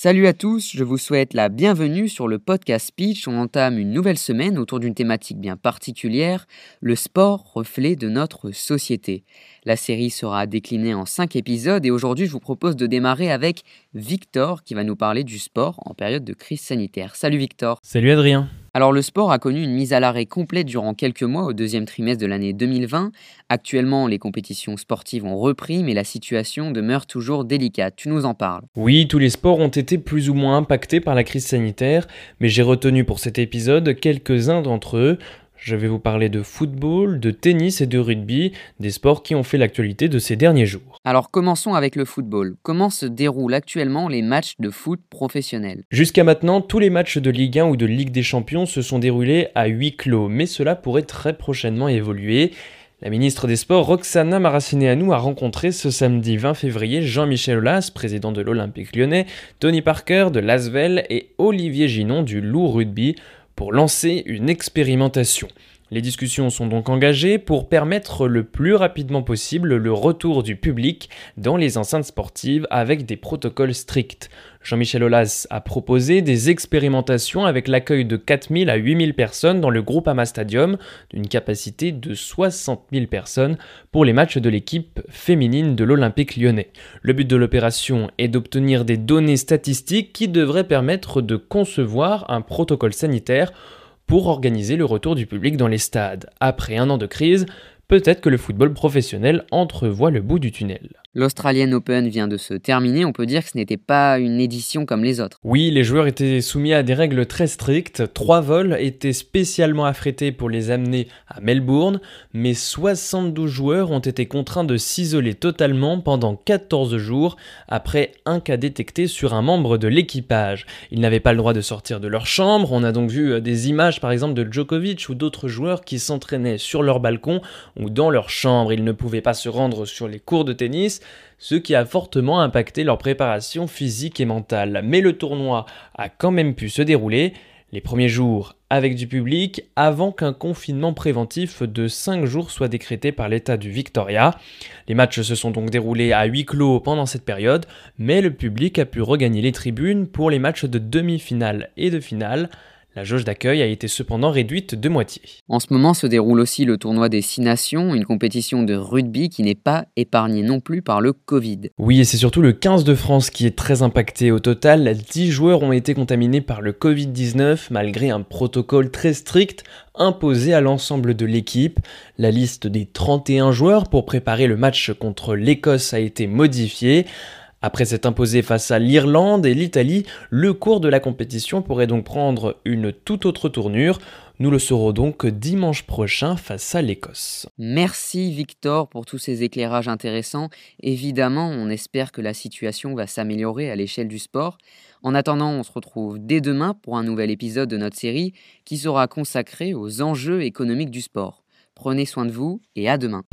Salut à tous, je vous souhaite la bienvenue sur le podcast Speech. On entame une nouvelle semaine autour d'une thématique bien particulière, le sport, reflet de notre société. La série sera déclinée en 5 épisodes et aujourd'hui je vous propose de démarrer avec Victor qui va nous parler du sport en période de crise sanitaire. Salut Victor. Salut Adrien. Alors le sport a connu une mise à l'arrêt complète durant quelques mois au deuxième trimestre de l'année 2020. Actuellement, les compétitions sportives ont repris, mais la situation demeure toujours délicate. Tu nous en parles. Oui, tous les sports ont été plus ou moins impactés par la crise sanitaire, mais j'ai retenu pour cet épisode quelques-uns d'entre eux. Je vais vous parler de football, de tennis et de rugby, des sports qui ont fait l'actualité de ces derniers jours. Alors commençons avec le football. Comment se déroulent actuellement les matchs de foot professionnels? Jusqu'à maintenant, tous les matchs de Ligue 1 ou de Ligue des Champions se sont déroulés à huis clos, mais cela pourrait très prochainement évoluer. La ministre des Sports, Roxana Maracineanu, a rencontré ce samedi 20 février Jean-Michel Aulas, président de l'Olympique lyonnais, Tony Parker de Lasvel et Olivier Ginon du Loup Rugby pour lancer une expérimentation. Les discussions sont donc engagées pour permettre le plus rapidement possible le retour du public dans les enceintes sportives avec des protocoles stricts. Jean-Michel Aulas a proposé des expérimentations avec l'accueil de 4000 à 8000 personnes dans le Groupama Stadium, d'une capacité de 60 000 personnes pour les matchs de l'équipe féminine de l'Olympique lyonnais. Le but de l'opération est d'obtenir des données statistiques qui devraient permettre de concevoir un protocole sanitaire pour organiser le retour du public dans les stades. Après un an de crise, peut-être que le football professionnel entrevoit le bout du tunnel. L'Australian Open vient de se terminer, on peut dire que ce n'était pas une édition comme les autres. Oui, les joueurs étaient soumis à des règles très strictes. Trois vols étaient spécialement affrétés pour les amener à Melbourne, mais 72 joueurs ont été contraints de s'isoler totalement pendant 14 jours après un cas détecté sur un membre de l'équipage. Ils n'avaient pas le droit de sortir de leur chambre, on a donc vu euh, des images par exemple de Djokovic ou d'autres joueurs qui s'entraînaient sur leur balcon ou dans leur chambre. Ils ne pouvaient pas se rendre sur les cours de tennis ce qui a fortement impacté leur préparation physique et mentale. Mais le tournoi a quand même pu se dérouler les premiers jours avec du public avant qu'un confinement préventif de 5 jours soit décrété par l'État du Victoria. Les matchs se sont donc déroulés à huis clos pendant cette période, mais le public a pu regagner les tribunes pour les matchs de demi-finale et de finale. La jauge d'accueil a été cependant réduite de moitié. En ce moment se déroule aussi le tournoi des Six Nations, une compétition de rugby qui n'est pas épargnée non plus par le Covid. Oui, et c'est surtout le 15 de France qui est très impacté. Au total, 10 joueurs ont été contaminés par le Covid-19 malgré un protocole très strict imposé à l'ensemble de l'équipe. La liste des 31 joueurs pour préparer le match contre l'Écosse a été modifiée. Après s'être imposé face à l'Irlande et l'Italie, le cours de la compétition pourrait donc prendre une toute autre tournure. Nous le saurons donc dimanche prochain face à l'Écosse. Merci Victor pour tous ces éclairages intéressants. Évidemment, on espère que la situation va s'améliorer à l'échelle du sport. En attendant, on se retrouve dès demain pour un nouvel épisode de notre série qui sera consacré aux enjeux économiques du sport. Prenez soin de vous et à demain.